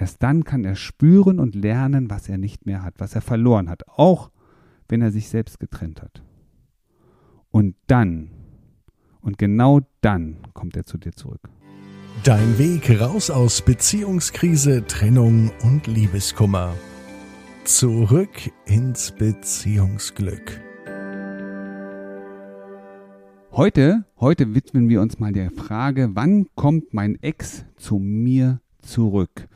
Erst dann kann er spüren und lernen, was er nicht mehr hat, was er verloren hat, auch wenn er sich selbst getrennt hat. Und dann, und genau dann kommt er zu dir zurück. Dein Weg raus aus Beziehungskrise, Trennung und Liebeskummer. Zurück ins Beziehungsglück. Heute, heute widmen wir uns mal der Frage, wann kommt mein Ex zu mir zurück?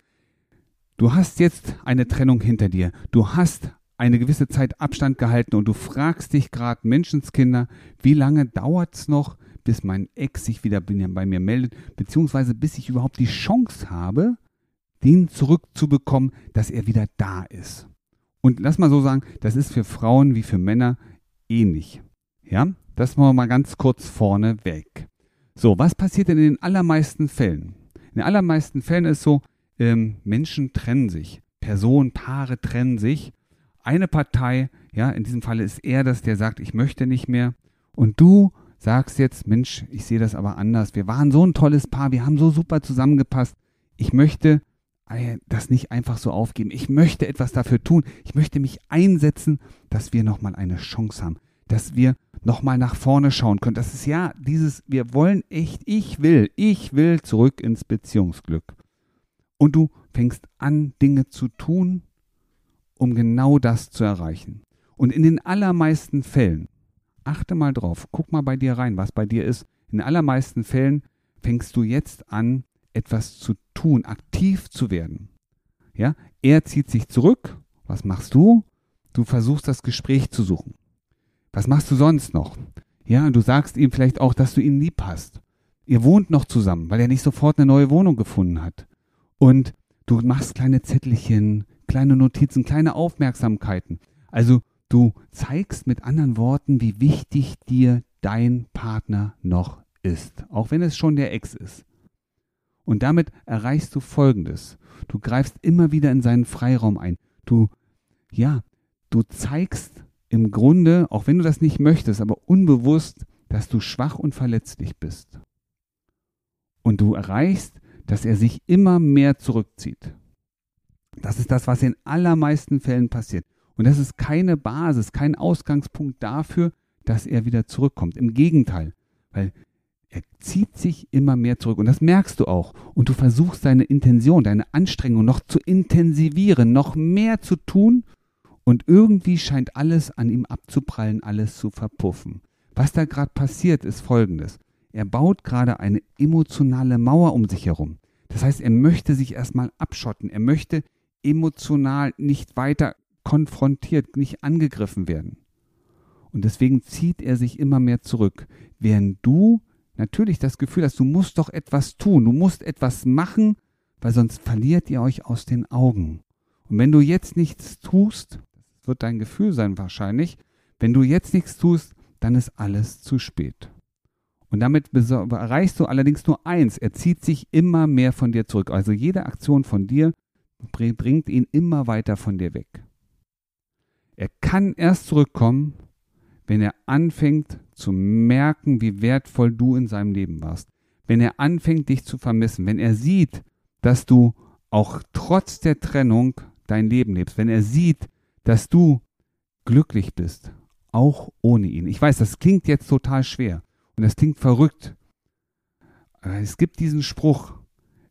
Du hast jetzt eine Trennung hinter dir. Du hast eine gewisse Zeit Abstand gehalten und du fragst dich gerade, Menschenskinder, wie lange dauert es noch, bis mein Ex sich wieder bei mir meldet, beziehungsweise bis ich überhaupt die Chance habe, den zurückzubekommen, dass er wieder da ist. Und lass mal so sagen, das ist für Frauen wie für Männer ähnlich. Ja, das machen wir mal ganz kurz vorne weg. So, was passiert denn in den allermeisten Fällen? In den allermeisten Fällen ist so, ähm, Menschen trennen sich, Personen, Paare trennen sich. Eine Partei, ja, in diesem Falle ist er das, der sagt, ich möchte nicht mehr. Und du sagst jetzt, Mensch, ich sehe das aber anders. Wir waren so ein tolles Paar, wir haben so super zusammengepasst. Ich möchte äh, das nicht einfach so aufgeben. Ich möchte etwas dafür tun. Ich möchte mich einsetzen, dass wir nochmal eine Chance haben, dass wir nochmal nach vorne schauen können. Das ist ja dieses, wir wollen echt, ich will, ich will zurück ins Beziehungsglück. Und du fängst an, Dinge zu tun, um genau das zu erreichen. Und in den allermeisten Fällen, achte mal drauf, guck mal bei dir rein, was bei dir ist. In den allermeisten Fällen fängst du jetzt an, etwas zu tun, aktiv zu werden. Ja, er zieht sich zurück. Was machst du? Du versuchst das Gespräch zu suchen. Was machst du sonst noch? Ja, du sagst ihm vielleicht auch, dass du ihn lieb hast. Ihr wohnt noch zusammen, weil er nicht sofort eine neue Wohnung gefunden hat. Und du machst kleine Zettelchen, kleine Notizen, kleine Aufmerksamkeiten. Also du zeigst mit anderen Worten, wie wichtig dir dein Partner noch ist, auch wenn es schon der Ex ist. Und damit erreichst du Folgendes. Du greifst immer wieder in seinen Freiraum ein. Du, ja, du zeigst im Grunde, auch wenn du das nicht möchtest, aber unbewusst, dass du schwach und verletzlich bist. Und du erreichst, dass er sich immer mehr zurückzieht. Das ist das, was in allermeisten Fällen passiert. Und das ist keine Basis, kein Ausgangspunkt dafür, dass er wieder zurückkommt. Im Gegenteil, weil er zieht sich immer mehr zurück und das merkst du auch. Und du versuchst deine Intention, deine Anstrengung noch zu intensivieren, noch mehr zu tun und irgendwie scheint alles an ihm abzuprallen, alles zu verpuffen. Was da gerade passiert, ist folgendes. Er baut gerade eine emotionale Mauer um sich herum. Das heißt, er möchte sich erstmal abschotten. Er möchte emotional nicht weiter konfrontiert, nicht angegriffen werden. Und deswegen zieht er sich immer mehr zurück, während du natürlich das Gefühl hast, du musst doch etwas tun, du musst etwas machen, weil sonst verliert ihr euch aus den Augen. Und wenn du jetzt nichts tust, das wird dein Gefühl sein wahrscheinlich, wenn du jetzt nichts tust, dann ist alles zu spät. Und damit erreichst du allerdings nur eins, er zieht sich immer mehr von dir zurück. Also jede Aktion von dir bringt ihn immer weiter von dir weg. Er kann erst zurückkommen, wenn er anfängt zu merken, wie wertvoll du in seinem Leben warst. Wenn er anfängt, dich zu vermissen. Wenn er sieht, dass du auch trotz der Trennung dein Leben lebst. Wenn er sieht, dass du glücklich bist, auch ohne ihn. Ich weiß, das klingt jetzt total schwer und das klingt verrückt. Aber es gibt diesen Spruch,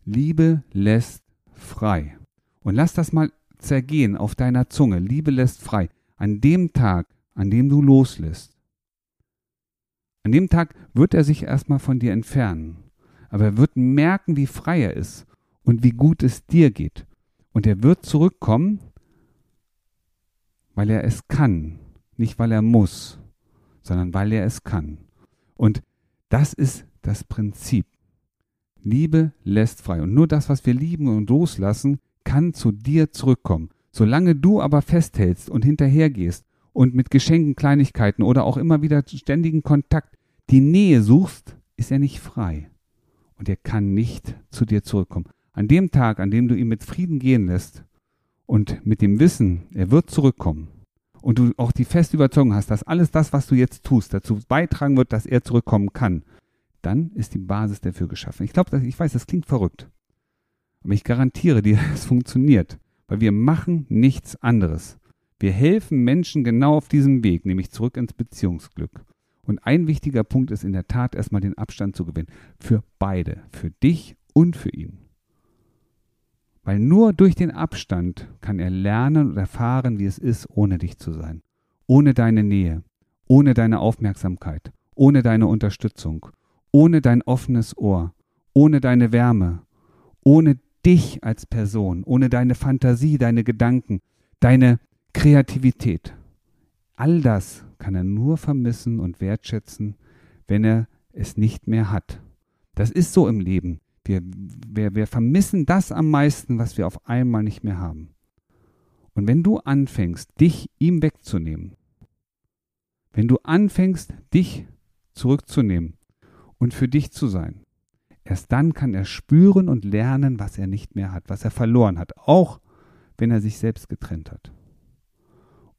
Liebe lässt frei. Und lass das mal zergehen auf deiner Zunge. Liebe lässt frei. An dem Tag, an dem du loslässt. An dem Tag wird er sich erstmal von dir entfernen. Aber er wird merken, wie frei er ist und wie gut es dir geht. Und er wird zurückkommen, weil er es kann, nicht weil er muss, sondern weil er es kann. Und das ist das Prinzip. Liebe lässt frei. Und nur das, was wir lieben und loslassen, kann zu dir zurückkommen. Solange du aber festhältst und hinterhergehst und mit Geschenken, Kleinigkeiten oder auch immer wieder ständigen Kontakt die Nähe suchst, ist er nicht frei. Und er kann nicht zu dir zurückkommen. An dem Tag, an dem du ihn mit Frieden gehen lässt und mit dem Wissen, er wird zurückkommen, und du auch die feste Überzeugung hast, dass alles das, was du jetzt tust, dazu beitragen wird, dass er zurückkommen kann, dann ist die Basis dafür geschaffen. Ich glaube, ich weiß, das klingt verrückt. Aber ich garantiere dir, es funktioniert, weil wir machen nichts anderes. Wir helfen Menschen genau auf diesem Weg, nämlich zurück ins Beziehungsglück. Und ein wichtiger Punkt ist in der Tat erstmal den Abstand zu gewinnen. Für beide, für dich und für ihn. Weil nur durch den Abstand kann er lernen und erfahren, wie es ist, ohne dich zu sein. Ohne deine Nähe, ohne deine Aufmerksamkeit, ohne deine Unterstützung, ohne dein offenes Ohr, ohne deine Wärme, ohne dich als Person, ohne deine Fantasie, deine Gedanken, deine Kreativität. All das kann er nur vermissen und wertschätzen, wenn er es nicht mehr hat. Das ist so im Leben. Wir, wir, wir vermissen das am meisten, was wir auf einmal nicht mehr haben. Und wenn du anfängst, dich ihm wegzunehmen, wenn du anfängst, dich zurückzunehmen und für dich zu sein, erst dann kann er spüren und lernen, was er nicht mehr hat, was er verloren hat, auch wenn er sich selbst getrennt hat.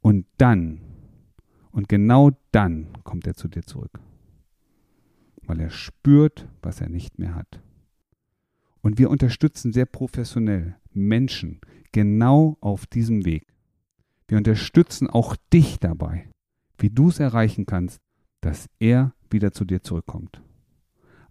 Und dann, und genau dann kommt er zu dir zurück, weil er spürt, was er nicht mehr hat. Und wir unterstützen sehr professionell Menschen genau auf diesem Weg. Wir unterstützen auch dich dabei, wie du es erreichen kannst, dass er wieder zu dir zurückkommt.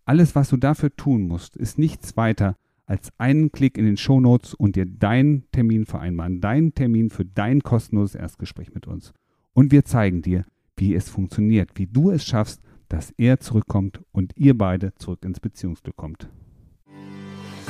Alles, was du dafür tun musst, ist nichts weiter als einen Klick in den Shownotes und dir deinen Termin vereinbaren, deinen Termin für dein kostenloses Erstgespräch mit uns. Und wir zeigen dir, wie es funktioniert, wie du es schaffst, dass er zurückkommt und ihr beide zurück ins Beziehungsglück kommt.